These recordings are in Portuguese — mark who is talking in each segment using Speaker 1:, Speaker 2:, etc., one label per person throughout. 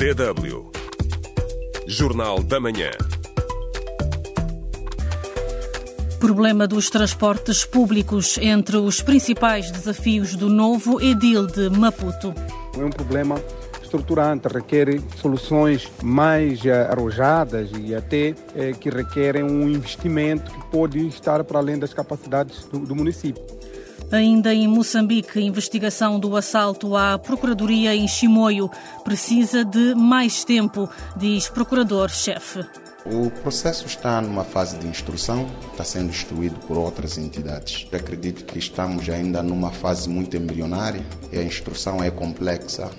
Speaker 1: DW. Jornal da Manhã.
Speaker 2: Problema dos transportes públicos entre os principais desafios do novo Edil de Maputo.
Speaker 3: É um problema estruturante, requer soluções mais eh, arrojadas e até eh, que requerem um investimento que pode estar para além das capacidades do, do município.
Speaker 2: Ainda em Moçambique, a investigação do assalto à Procuradoria em Chimoio precisa de mais tempo, diz Procurador-Chefe.
Speaker 4: O processo está numa fase de instrução, está sendo instruído por outras entidades. Acredito que estamos ainda numa fase muito embrionária e a instrução é complexa.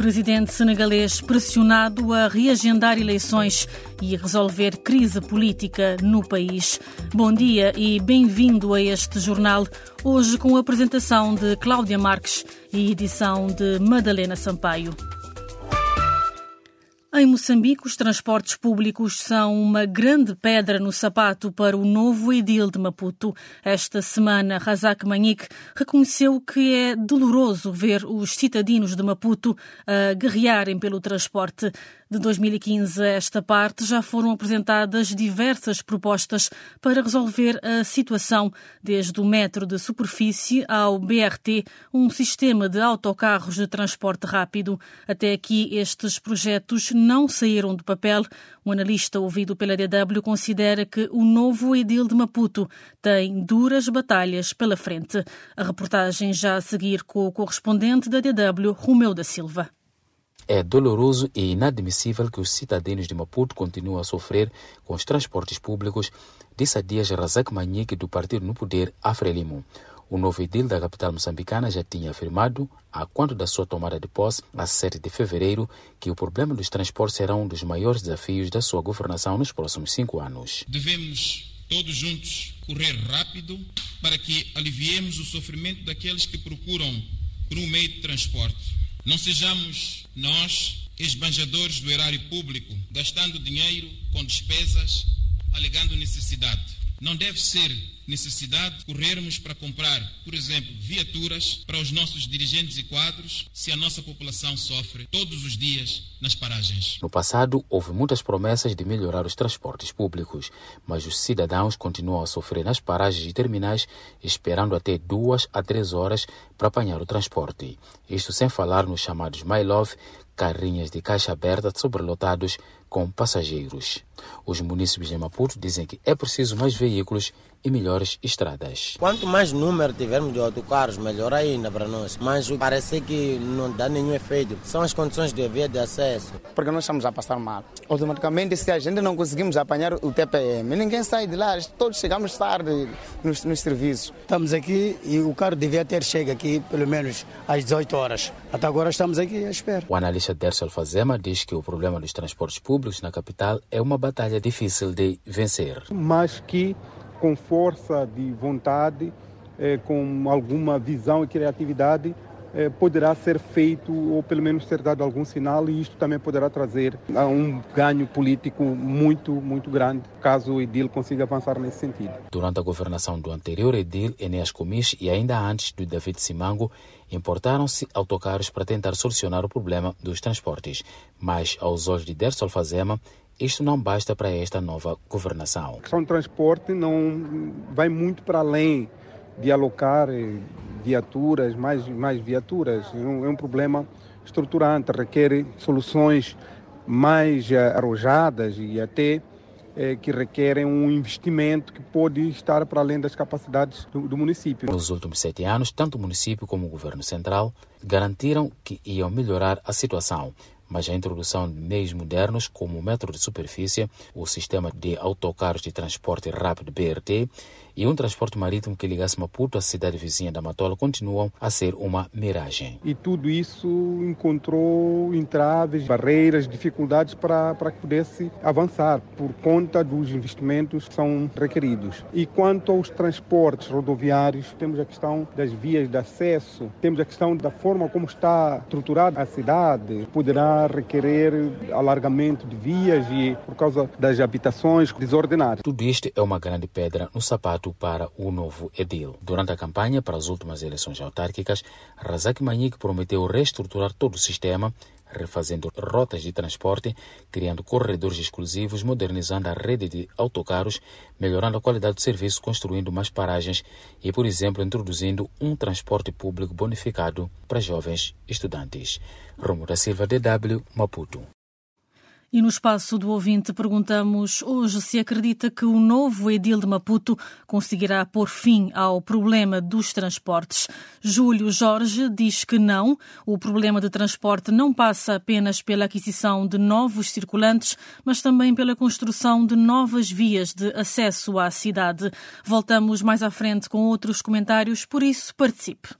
Speaker 2: Presidente senegalês pressionado a reagendar eleições e resolver crise política no país. Bom dia e bem-vindo a este jornal, hoje com a apresentação de Cláudia Marques e edição de Madalena Sampaio. Em Moçambique, os transportes públicos são uma grande pedra no sapato para o novo edil de Maputo. Esta semana, Razak Manique reconheceu que é doloroso ver os cidadinos de Maputo a guerrearem pelo transporte. De 2015 a esta parte, já foram apresentadas diversas propostas para resolver a situação, desde o metro de superfície ao BRT, um sistema de autocarros de transporte rápido. Até aqui, estes projetos não saíram do papel. Um analista ouvido pela DW considera que o novo edil de Maputo tem duras batalhas pela frente. A reportagem já a seguir com o correspondente da DW, Romeu da Silva.
Speaker 5: É doloroso e inadmissível que os cidadãos de Maputo continuem a sofrer com os transportes públicos, disse a Dias Razak Manique do partido no poder, Afrelimo. O novo edil da capital moçambicana já tinha afirmado, a quanto da sua tomada de posse, a 7 de fevereiro, que o problema dos transportes será um dos maiores desafios da sua governação nos próximos cinco anos.
Speaker 6: Devemos todos juntos correr rápido para que aliviemos o sofrimento daqueles que procuram por um meio de transporte. Não sejamos nós esbanjadores do erário público, gastando dinheiro com despesas, alegando necessidade. Não deve ser necessidade corrermos para comprar, por exemplo, viaturas para os nossos dirigentes e quadros, se a nossa população sofre todos os dias nas paragens.
Speaker 5: No passado, houve muitas promessas de melhorar os transportes públicos, mas os cidadãos continuam a sofrer nas paragens e terminais, esperando até duas a três horas para apanhar o transporte. Isto sem falar nos chamados My Love, carrinhas de caixa aberta sobrelotados com passageiros. Os municípios de Maputo dizem que é preciso mais veículos e melhores estradas.
Speaker 7: Quanto mais número tivermos de autocarros, melhor ainda para nós. Mas parece que não dá nenhum efeito. São as condições de via de acesso.
Speaker 8: Porque nós estamos a passar mal. Automaticamente, se a gente não conseguimos apanhar o TPM, ninguém sai de lá. Todos chegamos tarde nos, nos serviços.
Speaker 9: Estamos aqui e o carro devia ter chegado aqui pelo menos às 18 horas. Até agora estamos aqui à espera.
Speaker 5: O analista Derso Alfazema diz que o problema dos transportes públicos na capital é uma batalha difícil de vencer.
Speaker 3: Mas que com força de vontade, eh, com alguma visão e criatividade, eh, poderá ser feito ou pelo menos ser dado algum sinal e isto também poderá trazer um ganho político muito, muito grande caso o Edil consiga avançar nesse sentido.
Speaker 5: Durante a governação do anterior Edil, Enéas Comis e ainda antes do David Simango, importaram-se autocarros para tentar solucionar o problema dos transportes, mas aos olhos de Derso Alfazema, isto não basta para esta nova governação.
Speaker 3: A questão do transporte não vai muito para além de alocar viaturas, mais, mais viaturas. É um, é um problema estruturante, requer soluções mais arrojadas e até é, que requerem um investimento que pode estar para além das capacidades do, do, município.
Speaker 5: Nos últimos sete anos, tanto o município como o governo central garantiram que iam melhorar a situação mas a introdução de meios modernos como o metro de superfície, o sistema de autocarros de transporte rápido BRT e um transporte marítimo que ligasse Maputo à cidade vizinha da Matola continuam a ser uma miragem.
Speaker 3: E tudo isso encontrou entraves, barreiras, dificuldades para, para que pudesse avançar por conta dos investimentos que são requeridos. E quanto aos transportes rodoviários, temos a questão das vias de acesso, temos a questão da forma como está estruturada a cidade, poderá requerer alargamento de vias e por causa das habitações desordenadas.
Speaker 5: Tudo isto é uma grande pedra no sapato para o novo edil. Durante a campanha para as últimas eleições autárquicas, Razak Manique prometeu reestruturar todo o sistema, refazendo rotas de transporte, criando corredores exclusivos, modernizando a rede de autocarros, melhorando a qualidade do serviço, construindo mais paragens e, por exemplo, introduzindo um transporte público bonificado para jovens estudantes. Romo da Silva, DW, Maputo.
Speaker 2: E no espaço do ouvinte perguntamos hoje se acredita que o novo edil de Maputo conseguirá pôr fim ao problema dos transportes. Júlio Jorge diz que não. O problema de transporte não passa apenas pela aquisição de novos circulantes, mas também pela construção de novas vias de acesso à cidade. Voltamos mais à frente com outros comentários, por isso participe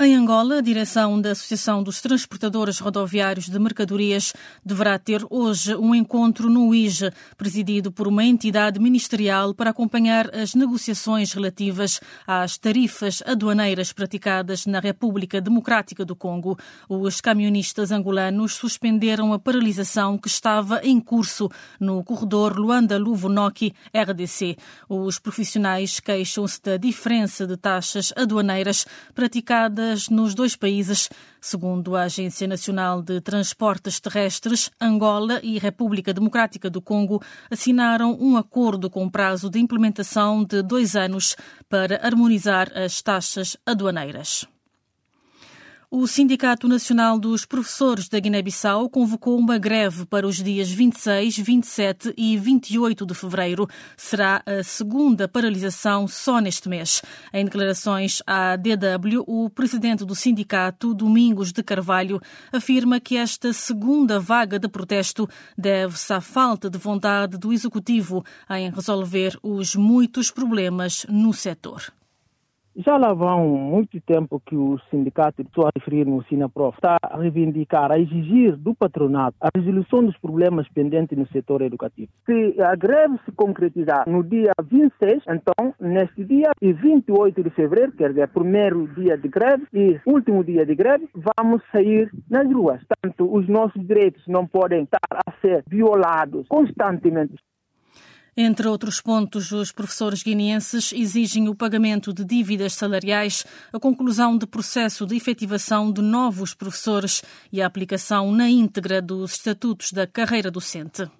Speaker 2: Em Angola, a direção da Associação dos Transportadores Rodoviários de Mercadorias deverá ter hoje um encontro no IJE, presidido por uma entidade ministerial para acompanhar as negociações relativas às tarifas aduaneiras praticadas na República Democrática do Congo. Os camionistas angolanos suspenderam a paralisação que estava em curso no corredor Luanda-Luvonoki RDC. Os profissionais queixam-se da diferença de taxas aduaneiras praticadas nos dois países. Segundo a Agência Nacional de Transportes Terrestres, Angola e República Democrática do Congo assinaram um acordo com prazo de implementação de dois anos para harmonizar as taxas aduaneiras. O Sindicato Nacional dos Professores da Guiné-Bissau convocou uma greve para os dias 26, 27 e 28 de fevereiro. Será a segunda paralisação só neste mês. Em declarações à DW, o presidente do sindicato, Domingos de Carvalho, afirma que esta segunda vaga de protesto deve-se à falta de vontade do executivo em resolver os muitos problemas no setor.
Speaker 10: Já lá vão muito tempo que o sindicato, estou a referir no Sinaprof, está a reivindicar, a exigir do patronato a resolução dos problemas pendentes no setor educativo. Se a greve se concretizar no dia 26, então, neste dia e 28 de fevereiro, quer dizer, primeiro dia de greve e último dia de greve, vamos sair nas ruas. Tanto os nossos direitos não podem estar a ser violados constantemente.
Speaker 2: Entre outros pontos, os professores guineenses exigem o pagamento de dívidas salariais, a conclusão de processo de efetivação de novos professores e a aplicação na íntegra dos estatutos da carreira docente.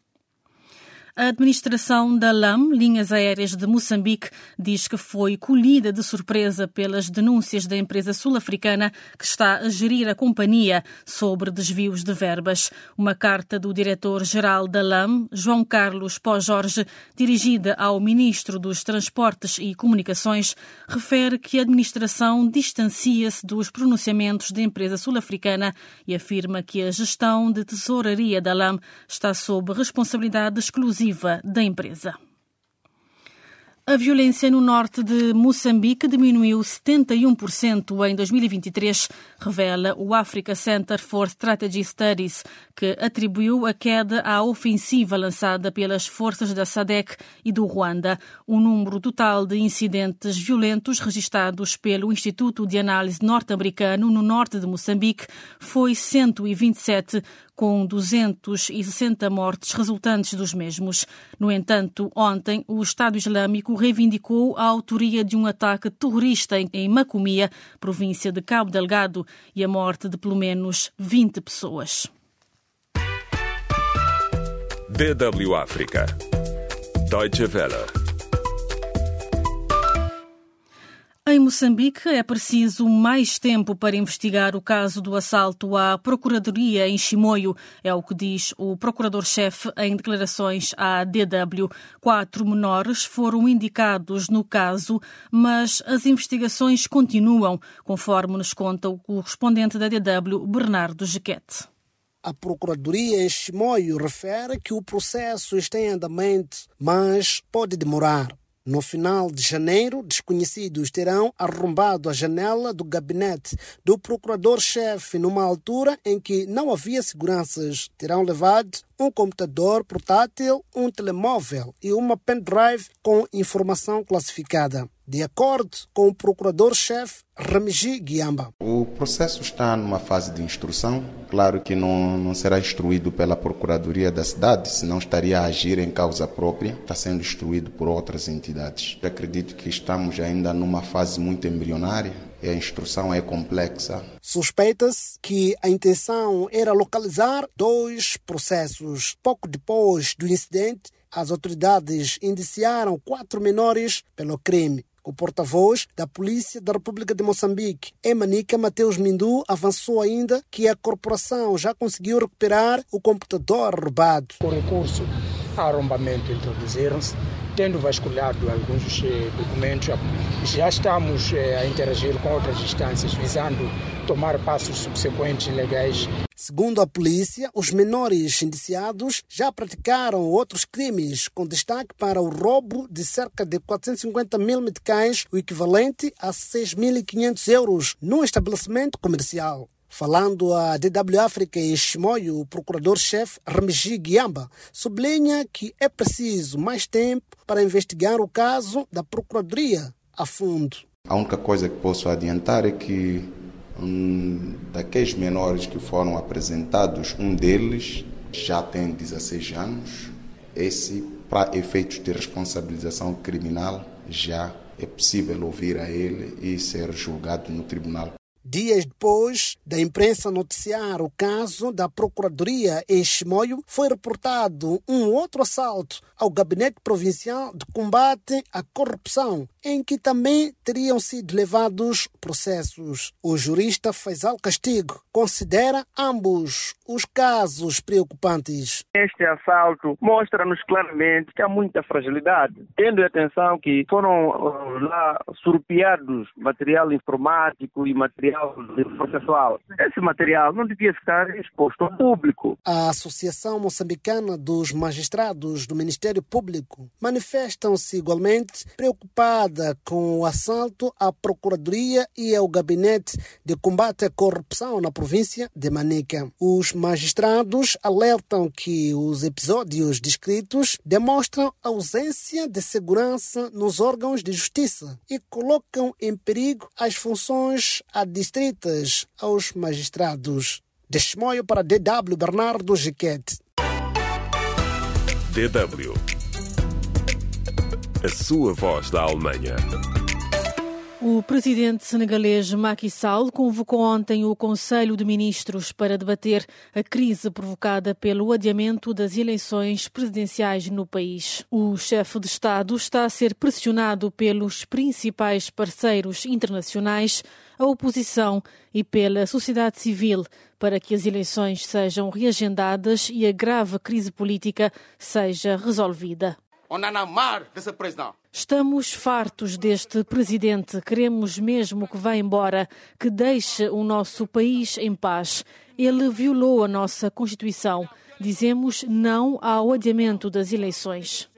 Speaker 2: A administração da LAM, Linhas Aéreas de Moçambique, diz que foi colhida de surpresa pelas denúncias da empresa sul-africana que está a gerir a companhia sobre desvios de verbas. Uma carta do diretor-geral da LAM, João Carlos Pó Jorge, dirigida ao ministro dos Transportes e Comunicações, refere que a administração distancia-se dos pronunciamentos da empresa sul-africana e afirma que a gestão de tesouraria da LAM está sob responsabilidade exclusiva da empresa. A violência no norte de Moçambique diminuiu 71% em 2023, revela o Africa Center for Strategy Studies, que atribuiu a queda à ofensiva lançada pelas forças da SADEC e do Ruanda. O número total de incidentes violentos registrados pelo Instituto de Análise Norte-Americano no norte de Moçambique foi 127, com 260 mortes resultantes dos mesmos. No entanto, ontem, o Estado Islâmico reivindicou a autoria de um ataque terrorista em Macomia, província de Cabo Delgado, e a morte de pelo menos 20 pessoas.
Speaker 1: DW África. Deutsche Welle.
Speaker 2: Em Moçambique, é preciso mais tempo para investigar o caso do assalto à Procuradoria em Chimoio, é o que diz o Procurador-Chefe em declarações à DW. Quatro menores foram indicados no caso, mas as investigações continuam, conforme nos conta o correspondente da DW, Bernardo Jequete.
Speaker 11: A Procuradoria em Chimoio refere que o processo está em andamento, mas pode demorar. No final de janeiro, desconhecidos terão arrombado a janela do gabinete do procurador-chefe numa altura em que não havia seguranças. Terão levado um computador portátil, um telemóvel e uma pendrive com informação classificada. de acordo com o procurador-chefe Ramji Guiamba.
Speaker 4: O processo está numa fase de instrução. Claro que não, não será instruído pela Procuradoria da cidade, senão estaria a agir em causa própria. Está sendo instruído por outras entidades. Acredito que estamos ainda numa fase muito embrionária e a instrução é complexa.
Speaker 11: Suspeita-se que a intenção era localizar dois processos. Pouco depois do incidente, as autoridades indiciaram quatro menores pelo crime. O porta-voz da Polícia da República de Moçambique, Emanica Mateus Mindu, avançou ainda que a corporação já conseguiu recuperar o computador roubado.
Speaker 12: Com recurso arrombamento introduziram-se, tendo vasculhado alguns eh, documentos, já estamos eh, a interagir com outras instâncias visando tomar passos subsequentes legais
Speaker 11: Segundo a polícia, os menores indiciados já praticaram outros crimes, com destaque para o roubo de cerca de 450 mil meticais, o equivalente a 6.500 euros, num estabelecimento comercial. Falando à DW África em Chimoio, o procurador-chefe Remigi Guiamba sublinha que é preciso mais tempo para investigar o caso da Procuradoria a fundo.
Speaker 4: A única coisa que posso adiantar é que um, daqueles menores que foram apresentados, um deles já tem 16 anos. Esse, para efeitos de responsabilização criminal, já é possível ouvir a ele e ser julgado no tribunal.
Speaker 11: Dias depois da imprensa noticiar o caso da Procuradoria em Chimoio, foi reportado um outro assalto ao Gabinete Provincial de Combate à Corrupção, em que também teriam sido levados processos. O jurista Faisal Castigo considera ambos os casos preocupantes.
Speaker 13: Este assalto mostra-nos claramente que há muita fragilidade, tendo atenção que foram uh, lá surpeados material informático e material processual. Esse material não devia estar exposto ao público.
Speaker 11: A Associação Moçambicana dos Magistrados do Ministério Público manifestam-se igualmente preocupada com o assalto à Procuradoria e ao Gabinete de Combate à Corrupção na província de Manica. Os magistrados alertam que os episódios descritos demonstram ausência de segurança nos órgãos de justiça e colocam em perigo as funções adstritas aos magistrados. De Chimoio para DW Bernardo Giquete.
Speaker 1: DW. A sua voz da Alemanha.
Speaker 2: O presidente senegalês Macky Sall convocou ontem o Conselho de Ministros para debater a crise provocada pelo adiamento das eleições presidenciais no país. O chefe de Estado está a ser pressionado pelos principais parceiros internacionais, a oposição e pela sociedade civil para que as eleições sejam reagendadas e a grave crise política seja resolvida. Estamos fartos deste presidente. Queremos mesmo que vá embora, que deixe o nosso país em paz. Ele violou a nossa Constituição. Dizemos não ao adiamento das eleições.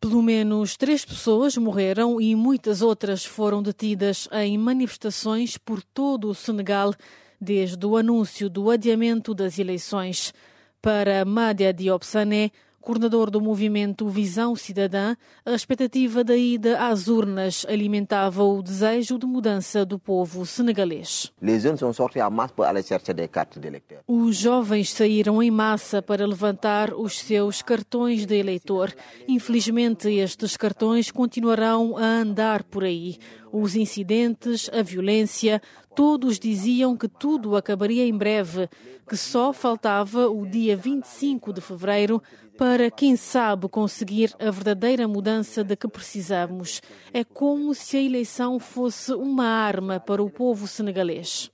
Speaker 2: Pelo menos três pessoas morreram e muitas outras foram detidas em manifestações por todo o Senegal desde o anúncio do adiamento das eleições. Para Madia Diop Sané, coordenador do movimento Visão Cidadã, a expectativa da ida às urnas alimentava o desejo de mudança do povo senegalês. Os jovens saíram em massa para levantar os seus cartões de eleitor. Infelizmente, estes cartões continuarão a andar por aí. Os incidentes, a violência, todos diziam que tudo acabaria em breve, que só faltava o dia 25 de fevereiro para, quem sabe, conseguir a verdadeira mudança de que precisamos. É como se a eleição fosse uma arma para o povo senegalês.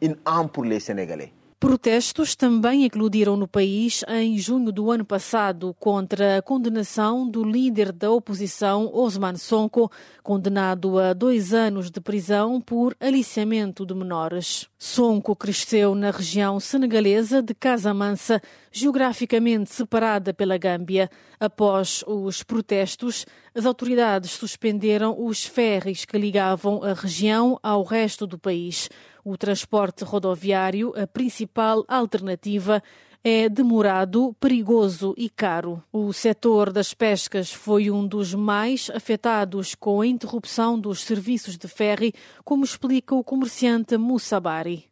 Speaker 14: Une arme pour les Sénégalais.
Speaker 2: Protestos também eclodiram no país em junho do ano passado contra a condenação do líder da oposição, Osman Sonko, condenado a dois anos de prisão por aliciamento de menores. Sonko cresceu na região senegalesa de Casamansa, geograficamente separada pela Gâmbia. Após os protestos, as autoridades suspenderam os ferries que ligavam a região ao resto do país. O transporte rodoviário, a principal alternativa, é demorado, perigoso e caro. O setor das pescas foi um dos mais afetados com a interrupção dos serviços de ferry, como explica o comerciante Moussa Bari.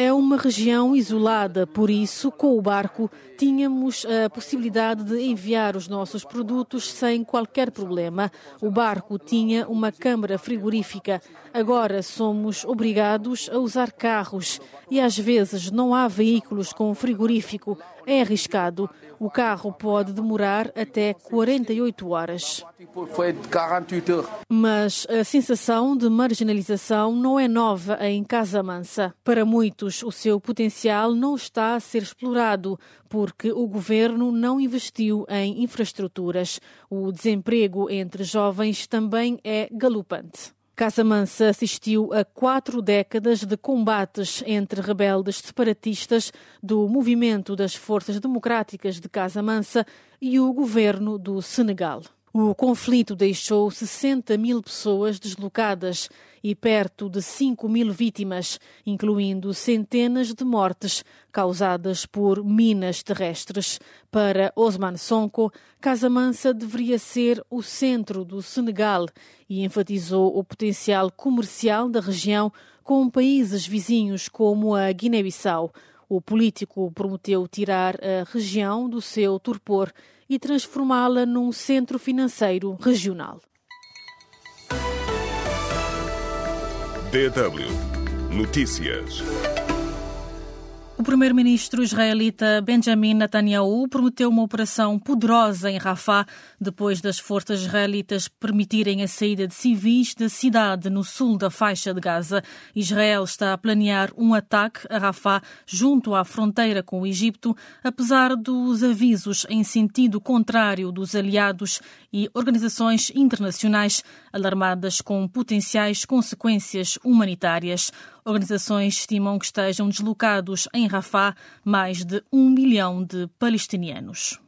Speaker 2: É uma região isolada, por isso, com o barco, tínhamos a possibilidade de enviar os nossos produtos sem qualquer problema. O barco tinha uma câmara frigorífica. Agora somos obrigados a usar carros e às vezes não há veículos com frigorífico. É arriscado. O carro pode demorar até 48 horas. Mas a sensação de marginalização não é nova em Casa Mansa. Para muitos, o seu potencial não está a ser explorado porque o governo não investiu em infraestruturas. O desemprego entre jovens também é galopante. Casamansa assistiu a quatro décadas de combates entre rebeldes separatistas do Movimento das Forças Democráticas de Casamansa e o governo do Senegal. O conflito deixou 60 mil pessoas deslocadas e perto de 5 mil vítimas, incluindo centenas de mortes causadas por minas terrestres. Para Osman Sonko, Casamansa deveria ser o centro do Senegal e enfatizou o potencial comercial da região com países vizinhos como a Guiné-Bissau. O político prometeu tirar a região do seu torpor e transformá-la num centro financeiro regional.
Speaker 1: DW Notícias.
Speaker 2: O primeiro-ministro israelita Benjamin Netanyahu prometeu uma operação poderosa em Rafah depois das forças israelitas permitirem a saída de civis da cidade no sul da faixa de Gaza. Israel está a planear um ataque a Rafah junto à fronteira com o Egito, apesar dos avisos em sentido contrário dos aliados e organizações internacionais alarmadas com potenciais consequências humanitárias. Organizações estimam que estejam deslocados em Rafah mais de um milhão de palestinianos.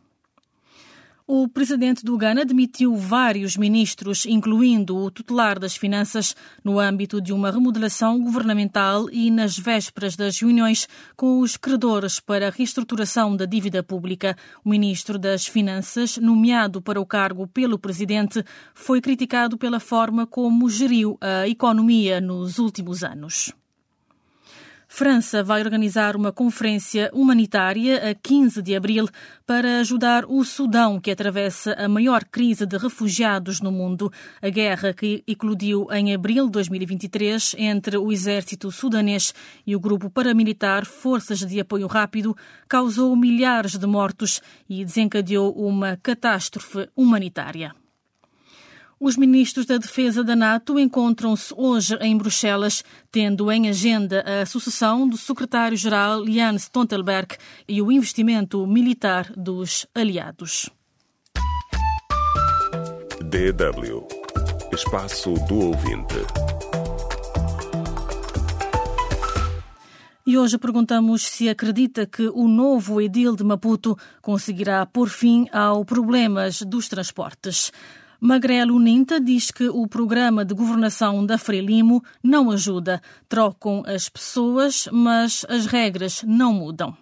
Speaker 2: O presidente do Ghana demitiu vários ministros, incluindo o tutelar das finanças, no âmbito de uma remodelação governamental e nas vésperas das reuniões com os credores para a reestruturação da dívida pública. O ministro das Finanças, nomeado para o cargo pelo presidente, foi criticado pela forma como geriu a economia nos últimos anos. França vai organizar uma conferência humanitária a 15 de abril para ajudar o Sudão, que atravessa a maior crise de refugiados no mundo. A guerra que eclodiu em abril de 2023 entre o exército sudanês e o grupo paramilitar Forças de Apoio Rápido causou milhares de mortos e desencadeou uma catástrofe humanitária. Os ministros da Defesa da NATO encontram-se hoje em Bruxelas, tendo em agenda a sucessão do secretário-geral Jens Stoltenberg e o investimento militar dos aliados.
Speaker 1: DW Espaço do Ouvinte.
Speaker 2: E hoje perguntamos se acredita que o novo edil de Maputo conseguirá pôr fim ao problemas dos transportes. Magrelo Ninta diz que o programa de governação da Frelimo não ajuda. Trocam as pessoas, mas as regras não mudam.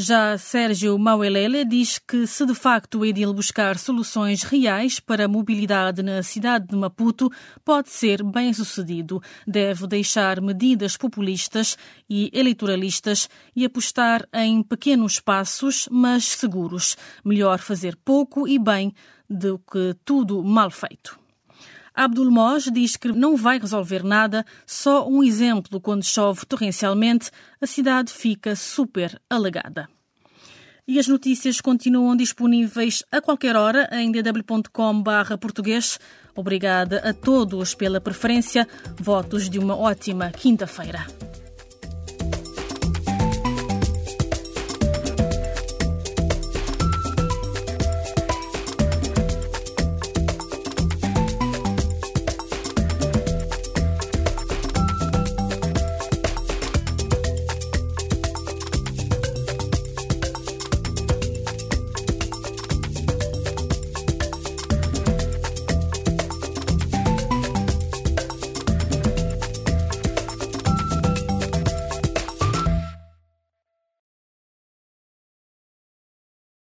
Speaker 2: Já Sérgio Mauelele diz que se de facto o Edil buscar soluções reais para a mobilidade na cidade de Maputo, pode ser bem sucedido. Deve deixar medidas populistas e eleitoralistas e apostar em pequenos passos, mas seguros. Melhor fazer pouco e bem do que tudo mal feito. Abdul Moj diz que não vai resolver nada, só um exemplo quando chove torrencialmente, a cidade fica super alagada. E as notícias continuam disponíveis a qualquer hora em dw.com/português. Obrigada a todos pela preferência. Votos de uma ótima quinta-feira.